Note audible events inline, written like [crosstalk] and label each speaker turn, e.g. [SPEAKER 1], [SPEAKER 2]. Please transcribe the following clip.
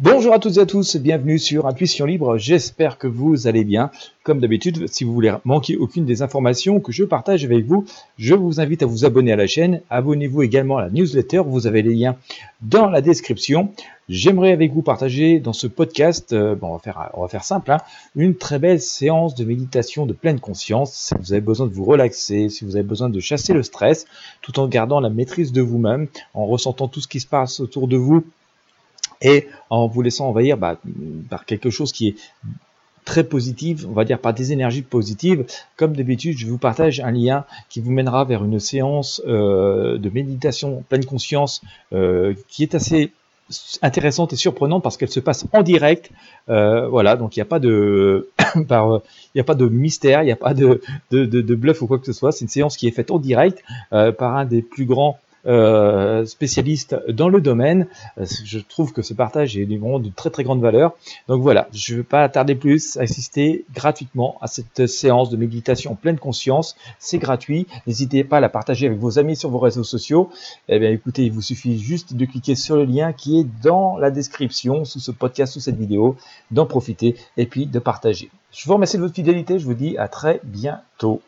[SPEAKER 1] Bonjour à toutes et à tous, bienvenue sur Intuition Libre, j'espère que vous allez bien. Comme d'habitude, si vous voulez manquer aucune des informations que je partage avec vous, je vous invite à vous abonner à la chaîne, abonnez-vous également à la newsletter, vous avez les liens dans la description. J'aimerais avec vous partager dans ce podcast, euh, bon, on, va faire, simple, hein, une très belle séance de méditation de pleine conscience. Si vous avez besoin de vous relaxer, si vous avez besoin de chasser le stress, tout en gardant la maîtrise de vous-même, en ressentant tout ce qui se passe autour de vous et en vous laissant envahir bah, par quelque chose qui est très positif, on va dire par des énergies positives. Comme d'habitude, je vous partage un lien qui vous mènera vers une séance euh, de méditation pleine conscience euh, qui est assez intéressante et surprenante parce qu'elle se passe en direct. Euh, voilà, donc il n'y a pas de [coughs] par, il a pas de mystère, il n'y a pas de, de, de, de, bluff ou quoi que ce soit. C'est une séance qui est faite en direct par un des plus grands euh, spécialiste dans le domaine. Euh, je trouve que ce partage est vraiment de très très grande valeur. Donc voilà, je ne vais pas tarder plus, assister gratuitement à cette séance de méditation en pleine conscience. C'est gratuit. N'hésitez pas à la partager avec vos amis sur vos réseaux sociaux. Eh bien écoutez, il vous suffit juste de cliquer sur le lien qui est dans la description sous ce podcast, sous cette vidéo, d'en profiter et puis de partager. Je vous remercie de votre fidélité. Je vous dis à très bientôt.